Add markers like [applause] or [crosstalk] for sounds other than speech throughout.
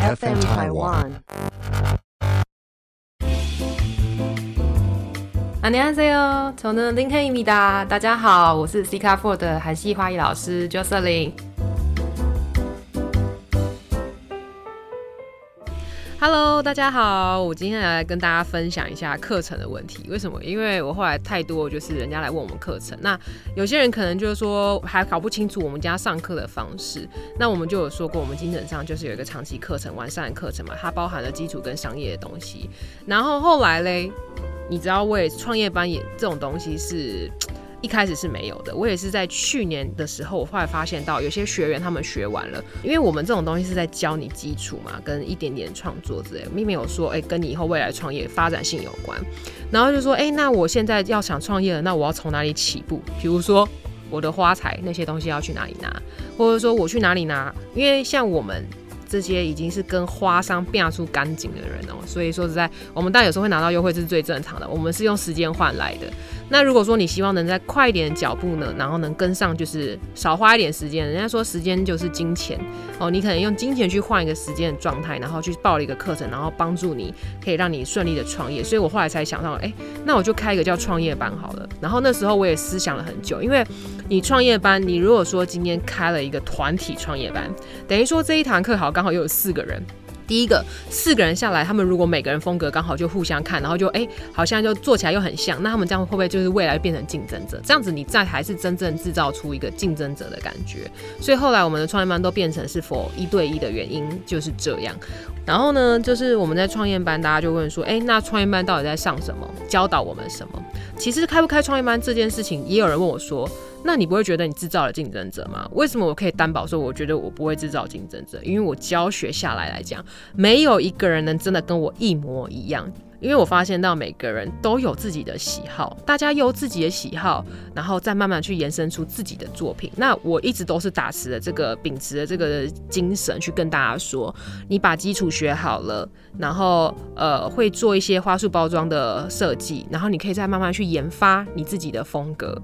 FM Taiwan。안녕하세요，저는링헤입니다。大家好，我是 C 卡 Four 的韩系花艺老师 Jocelyn。 Hello，大家好，我今天来跟大家分享一下课程的问题。为什么？因为我后来太多就是人家来问我们课程，那有些人可能就是说还搞不清楚我们家上课的方式。那我们就有说过，我们精神上就是有一个长期课程、完善的课程嘛，它包含了基础跟商业的东西。然后后来嘞，你知道，我也创业班也这种东西是。一开始是没有的，我也是在去年的时候，我后来发现到有些学员他们学完了，因为我们这种东西是在教你基础嘛，跟一点点创作之类，并没有说哎跟你以后未来创业发展性有关。然后就说哎，那我现在要想创业了，那我要从哪里起步？比如说我的花材那些东西要去哪里拿，或者说我去哪里拿？因为像我们。这些已经是跟花商变出干净的人哦，所以说实在，我们当然有时候会拿到优惠，这是最正常的。我们是用时间换来的。那如果说你希望能在快一点的脚步呢，然后能跟上，就是少花一点时间。人家说时间就是金钱哦，你可能用金钱去换一个时间的状态，然后去报了一个课程，然后帮助你可以让你顺利的创业。所以我后来才想到，哎，那我就开一个叫创业班好了。然后那时候我也思想了很久，因为你创业班，你如果说今天开了一个团体创业班，等于说这一堂课好。刚好又有四个人，第一个四个人下来，他们如果每个人风格刚好就互相看，然后就哎，好像就做起来又很像，那他们这样会不会就是未来变成竞争者？这样子你再还是真正制造出一个竞争者的感觉。所以后来我们的创业班都变成是否一对一的原因就是这样。然后呢，就是我们在创业班，大家就问说，哎，那创业班到底在上什么？教导我们什么？其实开不开创业班这件事情，也有人问我说。那你不会觉得你制造了竞争者吗？为什么我可以担保说，我觉得我不会制造竞争者？因为我教学下来来讲，没有一个人能真的跟我一模一样。因为我发现到每个人都有自己的喜好，大家有自己的喜好，然后再慢慢去延伸出自己的作品。那我一直都是打持的这个秉持的这个精神去跟大家说，你把基础学好了，然后呃会做一些花束包装的设计，然后你可以再慢慢去研发你自己的风格。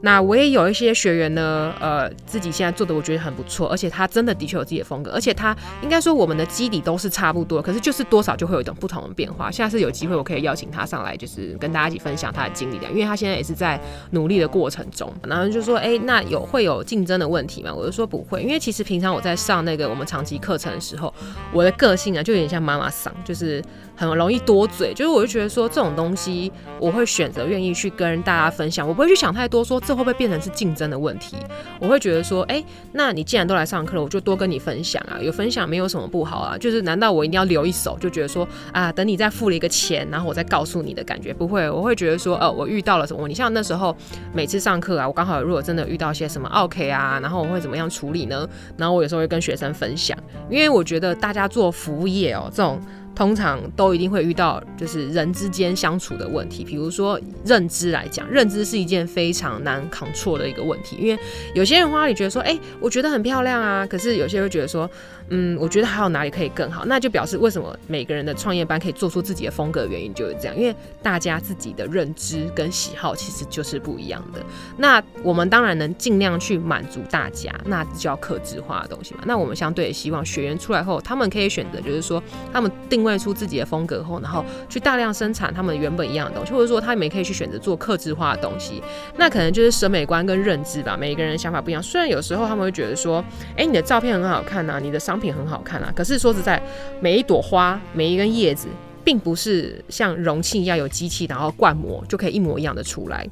那我也有一些学员呢，呃，自己现在做的我觉得很不错，而且他真的的确有自己的风格，而且他应该说我们的基底都是差不多，可是就是多少就会有一种不同的变化。下次有机会我可以邀请他上来，就是跟大家一起分享他的经历的，因为他现在也是在努力的过程中。然后就说，哎，那有会有竞争的问题吗？我就说不会，因为其实平常我在上那个我们长期课程的时候，我的个性啊就有点像妈妈桑，就是。很容易多嘴，就是我就觉得说这种东西，我会选择愿意去跟大家分享，我不会去想太多，说这会不会变成是竞争的问题。我会觉得说，哎，那你既然都来上课了，我就多跟你分享啊，有分享没有什么不好啊。就是难道我一定要留一手，就觉得说啊，等你再付了一个钱，钱然后我再告诉你的感觉不会，我会觉得说，呃，我遇到了什么？你像那时候每次上课啊，我刚好如果真的遇到些什么 OK 啊，然后我会怎么样处理呢？然后我有时候会跟学生分享，因为我觉得大家做服务业哦，这种。通常都一定会遇到，就是人之间相处的问题。比如说认知来讲，认知是一件非常难扛错的一个问题。因为有些人花里觉得说，哎，我觉得很漂亮啊，可是有些人会觉得说。嗯，我觉得还有哪里可以更好，那就表示为什么每个人的创业班可以做出自己的风格原因就是这样，因为大家自己的认知跟喜好其实就是不一样的。那我们当然能尽量去满足大家，那就要克制化的东西嘛。那我们相对也希望学员出来后，他们可以选择，就是说他们定位出自己的风格后，然后去大量生产他们原本一样的东西，或者说他们也可以去选择做克制化的东西。那可能就是审美观跟认知吧，每一个人想法不一样。虽然有时候他们会觉得说，哎，你的照片很好看呐，你的商品很好看啊，可是说实在，每一朵花，每一根叶子，并不是像容器一样有机器，然后灌模就可以一模一样的出来。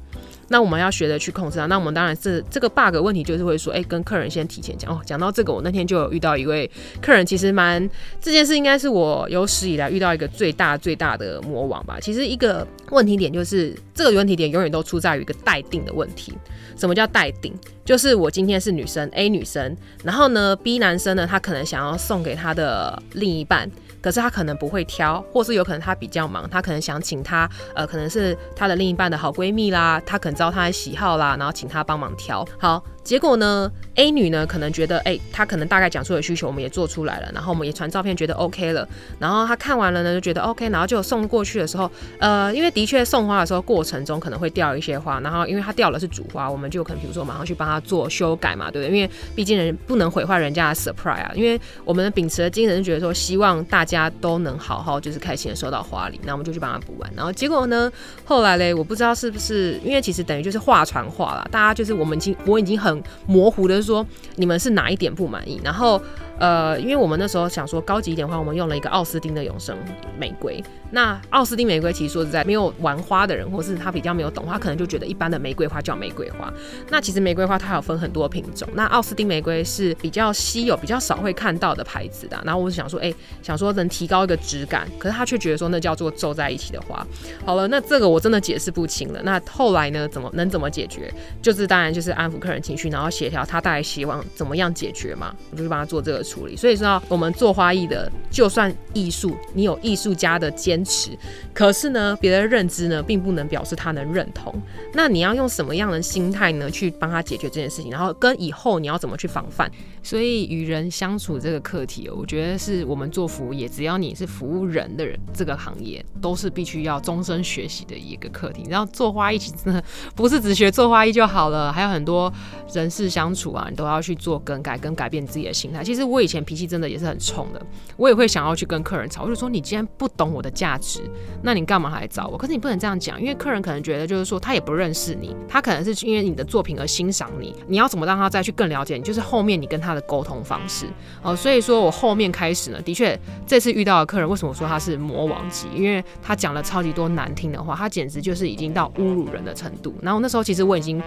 那我们要学着去控制它。那我们当然是这个 bug 问题就是会说，哎，跟客人先提前讲哦。讲到这个，我那天就有遇到一位客人，其实蛮这件事应该是我有史以来遇到一个最大最大的魔王吧。其实一个问题点就是这个问题点永远都出在于一个待定的问题。什么叫待定？就是我今天是女生 A 女生，然后呢 B 男生呢，他可能想要送给他的另一半，可是他可能不会挑，或是有可能他比较忙，他可能想请他，呃，可能是他的另一半的好闺蜜啦，他可能知道他的喜好啦，然后请他帮忙挑。好。结果呢，A 女呢可能觉得，哎，她可能大概讲出的需求我们也做出来了，然后我们也传照片觉得 OK 了，然后她看完了呢就觉得 OK，然后就送过去的时候，呃，因为的确送花的时候过程中可能会掉一些花，然后因为她掉了是主花，我们就可能比如说马上去帮她做修改嘛，对不对？因为毕竟人不能毁坏人家的 surprise 啊，因为我们秉持的精神是觉得说希望大家都能好好就是开心的收到花礼，那我们就去帮她补完，然后结果呢，后来嘞，我不知道是不是因为其实等于就是话传话了，大家就是我们已经我已经很模糊的说你们是哪一点不满意，然后。呃，因为我们那时候想说高级一点的话，我们用了一个奥斯汀的永生玫瑰。那奥斯汀玫瑰其实说实在，没有玩花的人，或是他比较没有懂花，可能就觉得一般的玫瑰花叫玫瑰花。那其实玫瑰花它有分很多品种，那奥斯汀玫瑰是比较稀有、比较少会看到的牌子的。然后我想说，哎，想说能提高一个质感，可是他却觉得说那叫做皱在一起的花。好了，那这个我真的解释不清了。那后来呢，怎么能怎么解决？就是当然就是安抚客人情绪，然后协调他大概希望怎么样解决嘛，我就去帮他做这个。处理，所以说我们做花艺的，就算艺术，你有艺术家的坚持，可是呢，别的认知呢，并不能表示他能认同。那你要用什么样的心态呢，去帮他解决这件事情？然后跟以后你要怎么去防范？所以与人相处这个课题，我觉得是我们做服务业，只要你是服务人的人，这个行业都是必须要终身学习的一个课题。然后做花艺其实真的不是只学做花艺就好了，还有很多人事相处啊，你都要去做更改跟改变自己的心态。其实我。以前脾气真的也是很冲的，我也会想要去跟客人吵，我就说你既然不懂我的价值，那你干嘛还找我？可是你不能这样讲，因为客人可能觉得就是说他也不认识你，他可能是因为你的作品而欣赏你，你要怎么让他再去更了解你？就是后面你跟他的沟通方式哦。所以说我后面开始呢，的确这次遇到的客人，为什么说他是魔王级？因为他讲了超级多难听的话，他简直就是已经到侮辱人的程度。然后那时候其实我已经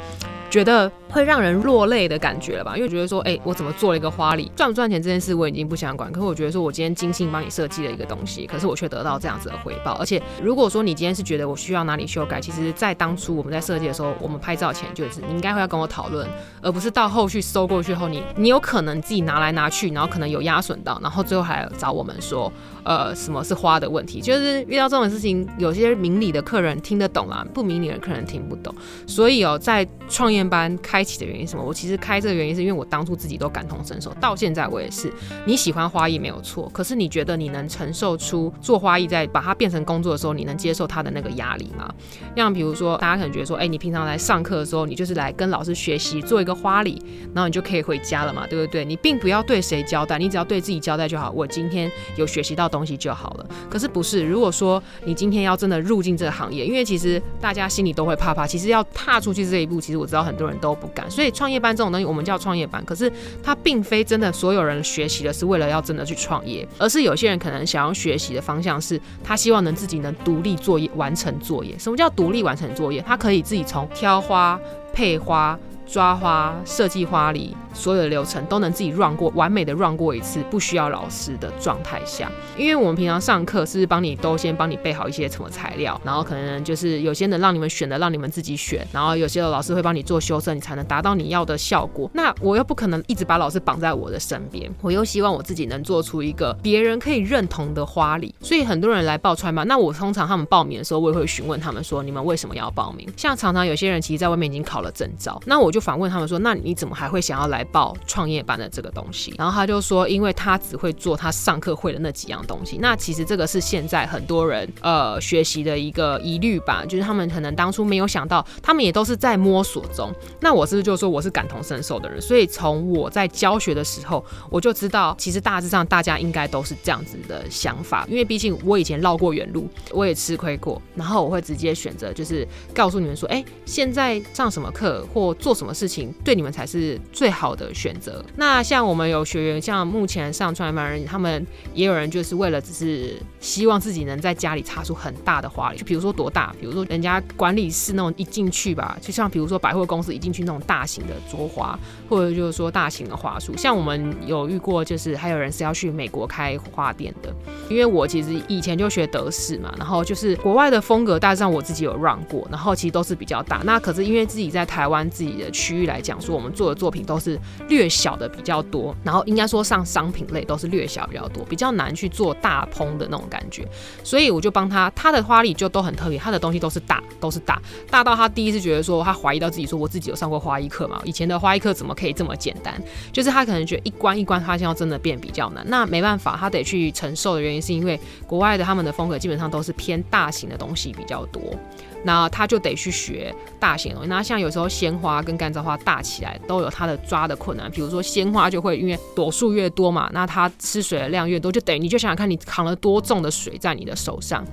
觉得会让人落泪的感觉了吧，因为觉得说，哎，我怎么做了一个花礼，赚不赚钱？这件事我已经不想管，可是我觉得说，我今天精心帮你设计了一个东西，可是我却得到这样子的回报。而且，如果说你今天是觉得我需要哪里修改，其实，在当初我们在设计的时候，我们拍照前就是你应该会要跟我讨论，而不是到后续收过去后，你你有可可能自己拿来拿去，然后可能有压损到，然后最后还找我们说。呃，什么是花的问题？就是遇到这种事情，有些明理的客人听得懂啦，不明理的客人听不懂。所以哦，在创业班开启的原因什么？我其实开这个原因是因为我当初自己都感同身受，到现在我也是。你喜欢花艺没有错，可是你觉得你能承受出做花艺在把它变成工作的时候，你能接受它的那个压力吗？像比如说，大家可能觉得说，哎，你平常来上课的时候，你就是来跟老师学习做一个花礼，然后你就可以回家了嘛，对不对？你并不要对谁交代，你只要对自己交代就好。我今天有学习到。东西就好了，可是不是？如果说你今天要真的入进这个行业，因为其实大家心里都会怕怕，其实要踏出去这一步，其实我知道很多人都不敢。所以创业班这种东西，我们叫创业班，可是它并非真的所有人学习的是为了要真的去创业，而是有些人可能想要学习的方向是，他希望能自己能独立作业完成作业。什么叫独立完成作业？他可以自己从挑花、配花。抓花、设计花礼，所有的流程都能自己 run 过，完美的 run 过一次，不需要老师的状态下。因为我们平常上课是帮你都先帮你备好一些什么材料，然后可能就是有些能让你们选的，让你们自己选，然后有些老师会帮你做修正，你才能达到你要的效果。那我又不可能一直把老师绑在我的身边，我又希望我自己能做出一个别人可以认同的花礼。所以很多人来报川吧，那我通常他们报名的时候，我也会询问他们说，你们为什么要报名？像常常有些人其实在外面已经考了证照，那我就。反问他们说：“那你怎么还会想要来报创业班的这个东西？”然后他就说：“因为他只会做他上课会的那几样东西。”那其实这个是现在很多人呃学习的一个疑虑吧，就是他们可能当初没有想到，他们也都是在摸索中。那我是不是就说我是感同身受的人？所以从我在教学的时候，我就知道，其实大致上大家应该都是这样子的想法。因为毕竟我以前绕过远路，我也吃亏过，然后我会直接选择就是告诉你们说：“哎，现在上什么课或做什么。”事情对你们才是最好的选择。那像我们有学员，像目前上创业班人，他们也有人就是为了只是希望自己能在家里插出很大的花，就比如说多大，比如说人家管理室那种一进去吧，就像比如说百货公司一进去那种大型的桌花，或者就是说大型的花束。像我们有遇过，就是还有人是要去美国开花店的，因为我其实以前就学德式嘛，然后就是国外的风格，大致上我自己有 run 过，然后其实都是比较大。那可是因为自己在台湾自己的。区域来讲，说我们做的作品都是略小的比较多，然后应该说上商品类都是略小比较多，比较难去做大烹的那种感觉。所以我就帮他，他的花艺就都很特别，他的东西都是大，都是大，大到他第一次觉得说他怀疑到自己说我自己有上过花艺课嘛？以前的花艺课怎么可以这么简单？就是他可能觉得一关一关发现要真的变比较难。那没办法，他得去承受的原因是因为国外的他们的风格基本上都是偏大型的东西比较多。那他就得去学大型东西。那像有时候鲜花跟干燥花大起来，都有它的抓的困难。比如说鲜花就会因为朵数越多嘛，那它吃水的量越多，就等于你就想想看你扛了多重的水在你的手上。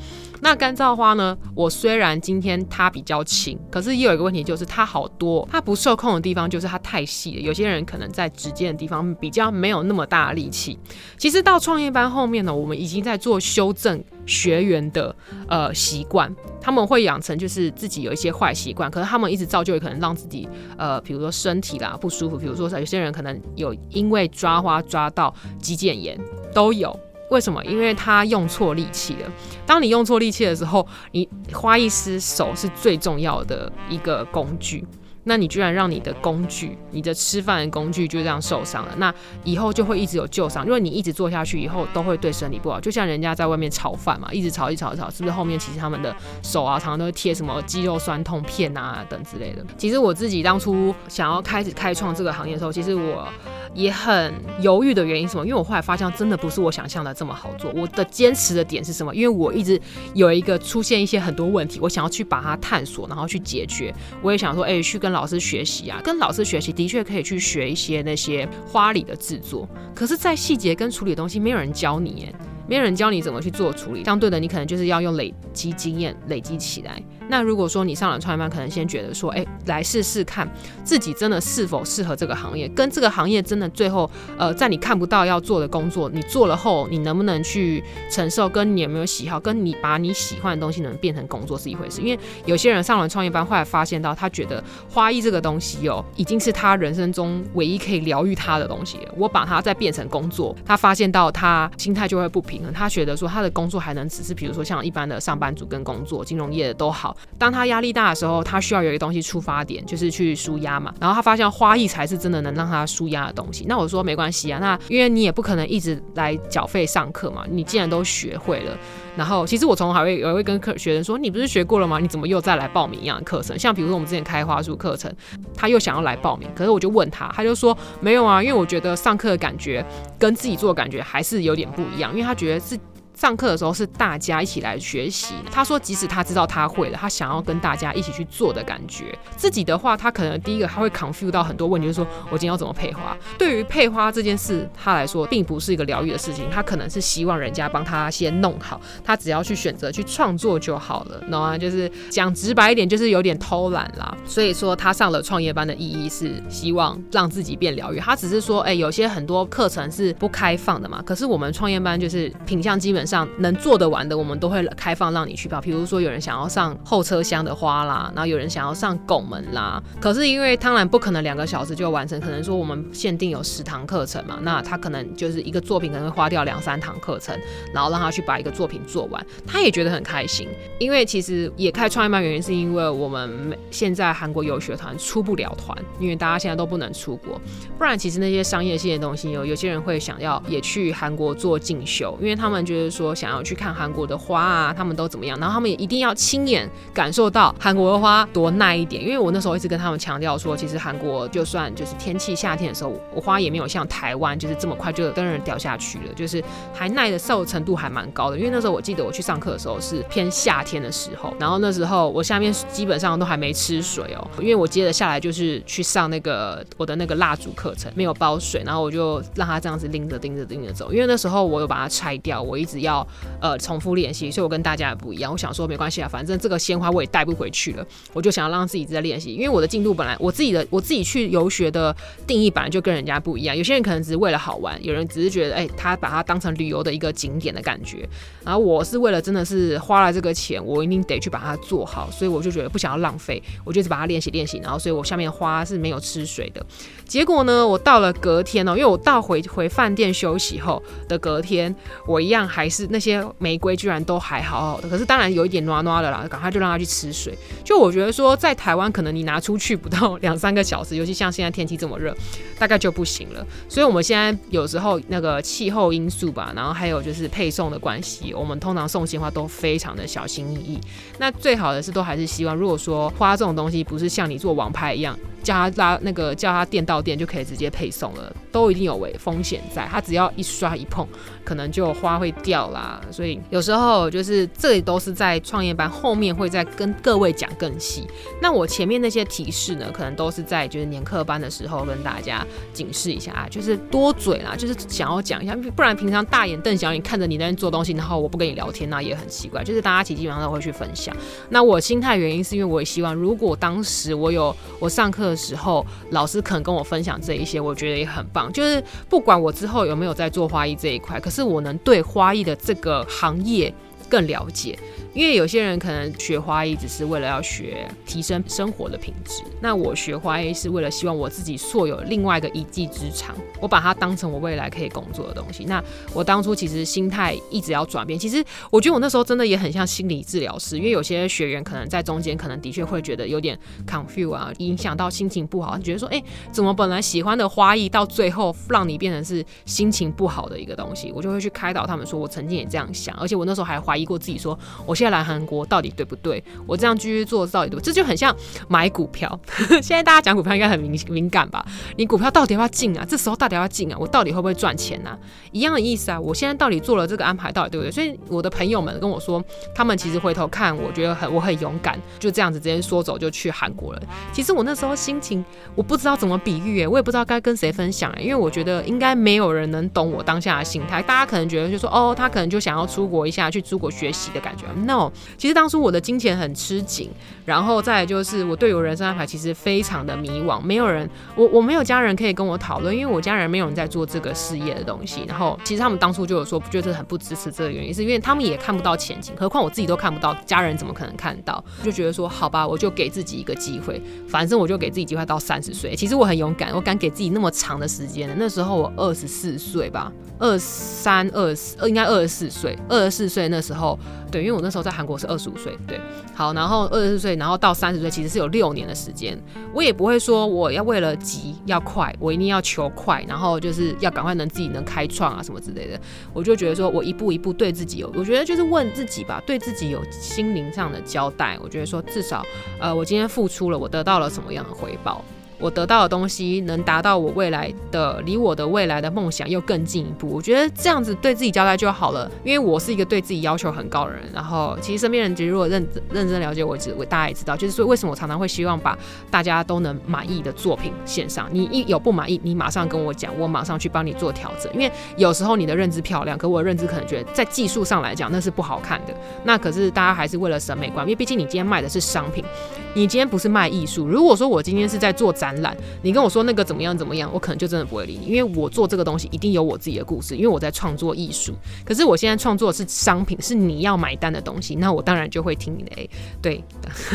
那干燥花呢？我虽然今天它比较轻，可是也有一个问题，就是它好多，它不受控的地方就是它太细了。有些人可能在指尖的地方比较没有那么大的力气。其实到创业班后面呢，我们已经在做修正学员的呃习惯，他们会养成就是自己有一些坏习惯，可是他们一直造就可能让自己呃，比如说身体啦不舒服，比如说有些人可能有因为抓花抓到肌腱炎都有。为什么？因为他用错力气了。当你用错力气的时候，你花艺师手是最重要的一个工具。那你居然让你的工具，你的吃饭的工具就这样受伤了，那以后就会一直有旧伤，因为你一直做下去以后都会对身体不好。就像人家在外面炒饭嘛，一直炒一炒一炒，是不是后面其实他们的手啊，常常都会贴什么肌肉酸痛片啊等之类的。其实我自己当初想要开始开创这个行业的时候，其实我。也很犹豫的原因什么？因为我后来发现，真的不是我想象的这么好做。我的坚持的点是什么？因为我一直有一个出现一些很多问题，我想要去把它探索，然后去解决。我也想说，哎，去跟老老师学习啊，跟老师学习的确可以去学一些那些花礼的制作。可是，在细节跟处理东西，没有人教你，耶，没有人教你怎么去做处理。相对的，你可能就是要用累积经验累积起来。那如果说你上了创业班，可能先觉得说，哎，来试试看自己真的是否适合这个行业，跟这个行业真的最后，呃，在你看不到要做的工作，你做了后，你能不能去承受？跟你有没有喜好？跟你把你喜欢的东西能变成工作是一回事。因为有些人上了创业班，后来发现到他觉得花艺这个东西哦，已经是他人生中唯一可以疗愈他的东西。我把它再变成工作，他发现到他心态就会不平他觉得说他的工作还能只是，比如说像一般的上班族跟工作，金融业的都好。当他压力大的时候，他需要有一个东西出发点，就是去舒压嘛。然后他发现花艺才是真的能让他舒压的东西。那我说没关系啊，那因为你也不可能一直来缴费上课嘛。你既然都学会了，然后其实我从还会也会跟课学生说，你不是学过了吗？你怎么又再来报名一样的课程？像比如说我们之前开花束课程，他又想要来报名，可是我就问他，他就说没有啊，因为我觉得上课的感觉跟自己做的感觉还是有点不一样，因为他觉得是。上课的时候是大家一起来学习。他说，即使他知道他会了，他想要跟大家一起去做的感觉。自己的话，他可能第一个他会 confuse 到很多问题，就是说我今天要怎么配花。对于配花这件事，他来说并不是一个疗愈的事情，他可能是希望人家帮他先弄好，他只要去选择去创作就好了，懂吗？就是讲直白一点，就是有点偷懒啦。所以说他上了创业班的意义是希望让自己变疗愈。他只是说，哎，有些很多课程是不开放的嘛。可是我们创业班就是品相基本。上能做得完的，我们都会开放让你去报。比如说，有人想要上后车厢的花啦，然后有人想要上拱门啦。可是因为当然不可能两个小时就完成，可能说我们限定有十堂课程嘛，那他可能就是一个作品可能会花掉两三堂课程，然后让他去把一个作品做完，他也觉得很开心。因为其实也开创业班原因是因为我们现在韩国游学团出不了团，因为大家现在都不能出国，不然其实那些商业性的东西有有些人会想要也去韩国做进修，因为他们觉得。说想要去看韩国的花啊，他们都怎么样？然后他们也一定要亲眼感受到韩国的花多耐一点。因为我那时候一直跟他们强调说，其实韩国就算就是天气夏天的时候，我花也没有像台湾就是这么快就跟人掉下去了，就是还耐的受程度还蛮高的。因为那时候我记得我去上课的时候是偏夏天的时候，然后那时候我下面基本上都还没吃水哦，因为我接着下来就是去上那个我的那个蜡烛课程，没有包水，然后我就让他这样子拎着拎着拎着走。因为那时候我有把它拆掉，我一直要。要呃重复练习，所以我跟大家也不一样。我想说没关系啊，反正这个鲜花我也带不回去了，我就想要让自己在练习。因为我的进度本来我自己的我自己去游学的定义本来就跟人家不一样。有些人可能只是为了好玩，有人只是觉得哎，他把它当成旅游的一个景点的感觉。然后我是为了真的是花了这个钱，我一定得去把它做好，所以我就觉得不想要浪费，我就只把它练习练习。然后所以我下面花是没有吃水的。结果呢，我到了隔天哦，因为我到回回饭店休息后的隔天，我一样还是。是，那些玫瑰居然都还好好的。可是当然有一点暖暖的啦，赶快就让它去吃水。就我觉得说，在台湾可能你拿出去不到 [laughs] 两三个小时，尤其像现在天气这么热，大概就不行了。所以我们现在有时候那个气候因素吧，然后还有就是配送的关系，我们通常送鲜花都非常的小心翼翼。那最好的是都还是希望，如果说花这种东西不是像你做网拍一样。叫他拉那个叫他店到店就可以直接配送了，都一定有危风险在。他只要一刷一碰，可能就花会掉啦。所以有时候就是这里都是在创业班后面会再跟各位讲更细。那我前面那些提示呢，可能都是在就是年课班的时候跟大家警示一下啊，就是多嘴啦，就是想要讲一下，不然平常大眼瞪小眼看着你那边做东西，然后我不跟你聊天，那也很奇怪。就是大家其实基本上都会去分享。那我心态原因是因为我也希望，如果当时我有我上课。的时候，老师肯跟我分享这一些，我觉得也很棒。就是不管我之后有没有在做花艺这一块，可是我能对花艺的这个行业更了解。因为有些人可能学花艺只是为了要学提升生活的品质，那我学花艺是为了希望我自己硕有另外一个一技之长，我把它当成我未来可以工作的东西。那我当初其实心态一直要转变，其实我觉得我那时候真的也很像心理治疗师，因为有些学员可能在中间可能的确会觉得有点 confuse 啊，影响到心情不好，觉得说，哎，怎么本来喜欢的花艺到最后让你变成是心情不好的一个东西，我就会去开导他们说，我曾经也这样想，而且我那时候还怀疑过自己，说我现。来韩国到底对不对？我这样继续做到底对不？这就很像买股票。[laughs] 现在大家讲股票应该很敏敏感吧？你股票到底要不要进啊？这时候到底要进啊？我到底会不会赚钱啊？一样的意思啊！我现在到底做了这个安排到底对不对？所以我的朋友们跟我说，他们其实回头看，我觉得很我很勇敢，就这样子直接说走就去韩国了。其实我那时候心情我不知道怎么比喻诶，我也不知道该跟谁分享诶，因为我觉得应该没有人能懂我当下的心态。大家可能觉得就说哦，他可能就想要出国一下，去出国学习的感觉。No。其实当初我的金钱很吃紧，然后再就是我对我人生安排其实非常的迷惘，没有人，我我没有家人可以跟我讨论，因为我家人没有人在做这个事业的东西。然后其实他们当初就有说，不觉得很不支持这个原因，是因为他们也看不到前景，何况我自己都看不到，家人怎么可能看到？就觉得说，好吧，我就给自己一个机会，反正我就给自己机会到三十岁。其实我很勇敢，我敢给自己那么长的时间。那时候我二十四岁吧，二三二四，应该二十四岁，二十四岁那时候。对，因为我那时候在韩国是二十五岁，对，好，然后二十四岁，然后到三十岁，其实是有六年的时间。我也不会说我要为了急要快，我一定要求快，然后就是要赶快能自己能开创啊什么之类的。我就觉得说我一步一步对自己有，我觉得就是问自己吧，对自己有心灵上的交代。我觉得说至少，呃，我今天付出了，我得到了什么样的回报？我得到的东西能达到我未来的，离我的未来的梦想又更进一步。我觉得这样子对自己交代就好了，因为我是一个对自己要求很高的人。然后其实身边人其实如果认认真了解我，我大家也知道，就是说为什么我常常会希望把大家都能满意的作品献上。你一有不满意，你马上跟我讲，我马上去帮你做调整。因为有时候你的认知漂亮，可我的认知可能觉得在技术上来讲那是不好看的。那可是大家还是为了审美观，因为毕竟你今天卖的是商品，你今天不是卖艺术。如果说我今天是在做展。展览，你跟我说那个怎么样怎么样，我可能就真的不会理你，因为我做这个东西一定有我自己的故事，因为我在创作艺术。可是我现在创作的是商品，是你要买单的东西，那我当然就会听你的。哎，对，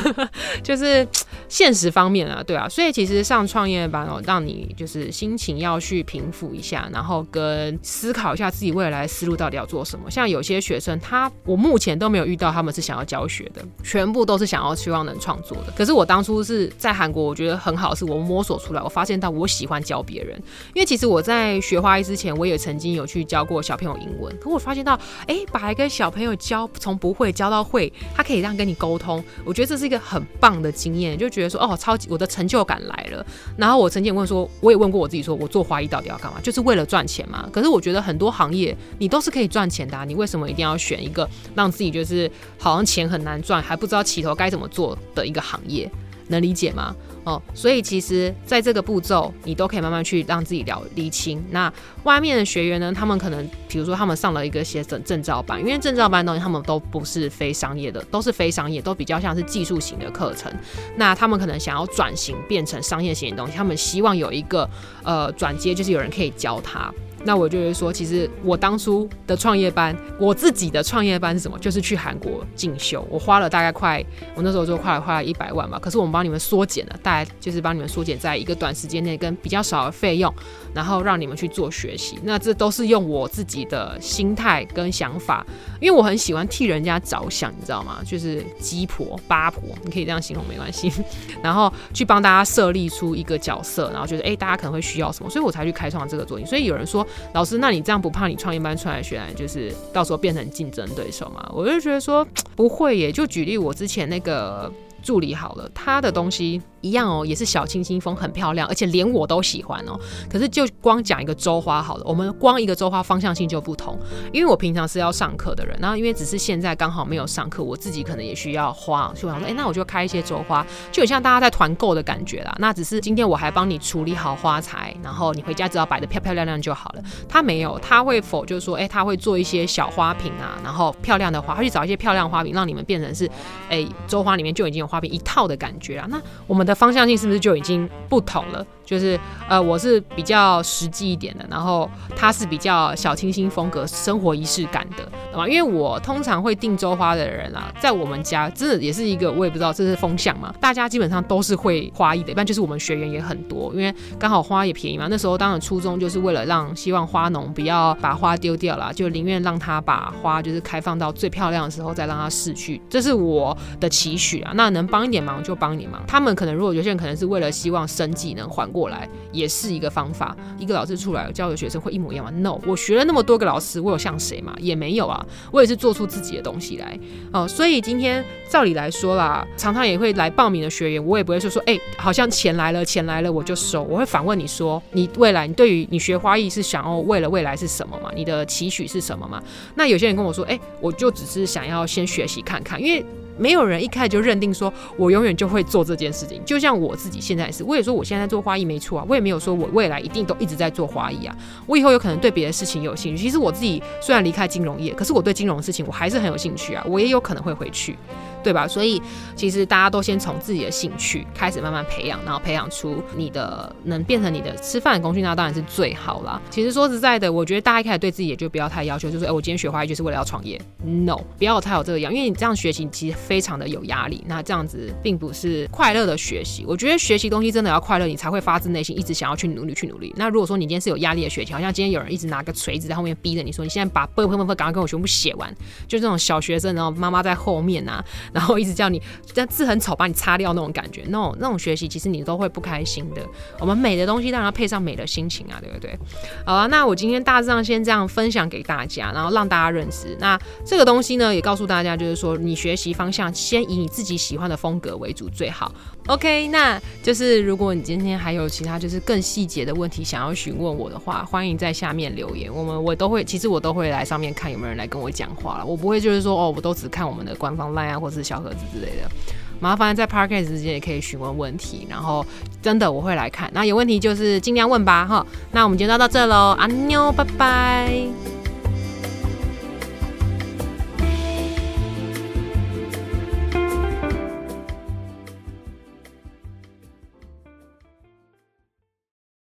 [laughs] 就是现实方面啊，对啊，所以其实上创业班哦，让你就是心情要去平复一下，然后跟思考一下自己未来思路到底要做什么。像有些学生，他我目前都没有遇到他们是想要教学的，全部都是想要希望能创作的。可是我当初是在韩国，我觉得很好，是我。摸索出来，我发现到我喜欢教别人，因为其实我在学花艺之前，我也曾经有去教过小朋友英文。可我发现到，哎，把一个小朋友教从不会教到会，他可以这样跟你沟通，我觉得这是一个很棒的经验，就觉得说，哦，超级我的成就感来了。然后我曾经问说，我也问过我自己，说我做花艺到底要干嘛？就是为了赚钱吗？可是我觉得很多行业你都是可以赚钱的，你为什么一定要选一个让自己就是好像钱很难赚，还不知道起头该怎么做的一个行业？能理解吗？哦，所以其实在这个步骤，你都可以慢慢去让自己了理清。那外面的学员呢，他们可能比如说他们上了一个些证证照班，因为证照班的东西他们都不是非商业的，都是非商业，都比较像是技术型的课程。那他们可能想要转型变成商业型的东西，他们希望有一个呃转接，就是有人可以教他。那我就会说，其实我当初的创业班，我自己的创业班是什么？就是去韩国进修，我花了大概快，我那时候就快了花了一百万吧。可是我们帮你们缩减了，大概就是帮你们缩减在一个短时间内跟比较少的费用，然后让你们去做学习。那这都是用我自己的心态跟想法，因为我很喜欢替人家着想，你知道吗？就是鸡婆八婆，你可以这样形容没关系。[laughs] 然后去帮大家设立出一个角色，然后觉得哎，大家可能会需要什么，所以我才去开创这个作品。所以有人说。老师，那你这样不怕你创业班出来学员就是到时候变成竞争对手吗？我就觉得说 [tsk] 不会耶。就举例我之前那个助理好了，他的东西。一样哦，也是小清新风，很漂亮，而且连我都喜欢哦。可是就光讲一个周花好了，我们光一个周花方向性就不同。因为我平常是要上课的人，然后因为只是现在刚好没有上课，我自己可能也需要花，所以我想说，哎，那我就开一些周花，就很像大家在团购的感觉啦。那只是今天我还帮你处理好花材，然后你回家只要摆的漂漂亮亮就好了。他没有，他会否就是说，哎，他会做一些小花瓶啊，然后漂亮的花，他去找一些漂亮花瓶，让你们变成是，哎，周花里面就已经有花瓶一套的感觉啊。那我们的方向性是不是就已经不同了？就是呃，我是比较实际一点的，然后他是比较小清新风格、生活仪式感的，懂吗？因为我通常会订周花的人啊，在我们家真的也是一个，我也不知道这是风向嘛。大家基本上都是会花艺的，一般就是我们学员也很多，因为刚好花也便宜嘛。那时候当然初衷就是为了让希望花农不要把花丢掉了，就宁愿让他把花就是开放到最漂亮的时候再让它逝去，这是我的期许啊。那能帮一点忙就帮你忙。他们可能如果有些人可能是为了希望生计能缓过。来也是一个方法。一个老师出来教的学生会一模一样吗？No，我学了那么多个老师，我有像谁吗？也没有啊。我也是做出自己的东西来哦。所以今天照理来说啦，常常也会来报名的学员，我也不会说说，哎，好像钱来了，钱来了我就收。我会反问你说，你未来你对于你学花艺是想要为了未来是什么嘛？你的期许是什么嘛？那有些人跟我说，哎，我就只是想要先学习看看，因为。没有人一开始就认定说我永远就会做这件事情，就像我自己现在是，我也说我现在做花艺没错啊，我也没有说我未来一定都一直在做花艺啊，我以后有可能对别的事情有兴趣。其实我自己虽然离开金融业，可是我对金融的事情我还是很有兴趣啊，我也有可能会回去。对吧？所以其实大家都先从自己的兴趣开始慢慢培养，然后培养出你的能变成你的吃饭的工具，那当然是最好啦。其实说实在的，我觉得大家一开始对自己也就不要太要求，就是哎，我今天学花艺就是为了要创业。No，不要太有这个样，因为你这样学习其实非常的有压力。那这样子并不是快乐的学习。我觉得学习东西真的要快乐，你才会发自内心一直想要去努力去努力。那如果说你今天是有压力的学习，好像今天有人一直拿个锤子在后面逼着你说，你现在把不不不不赶快跟我全部写完，就这种小学生，然后妈妈在后面啊。然后一直叫你，这字很丑，把你擦掉那种感觉，那种那种学习，其实你都会不开心的。我们美的东西当然要配上美的心情啊，对不对？好啊，那我今天大致上先这样分享给大家，然后让大家认识。那这个东西呢，也告诉大家，就是说你学习方向先以你自己喜欢的风格为主最好。OK，那就是如果你今天还有其他就是更细节的问题想要询问我的话，欢迎在下面留言，我们我都会，其实我都会来上面看有没有人来跟我讲话了。我不会就是说哦，我都只看我们的官方 line 啊，或是小盒子之类的。麻烦在 Parkcase 之间也可以询问问题，然后真的我会来看。那有问题就是尽量问吧，哈。那我们今天就到这喽，阿妞，拜拜。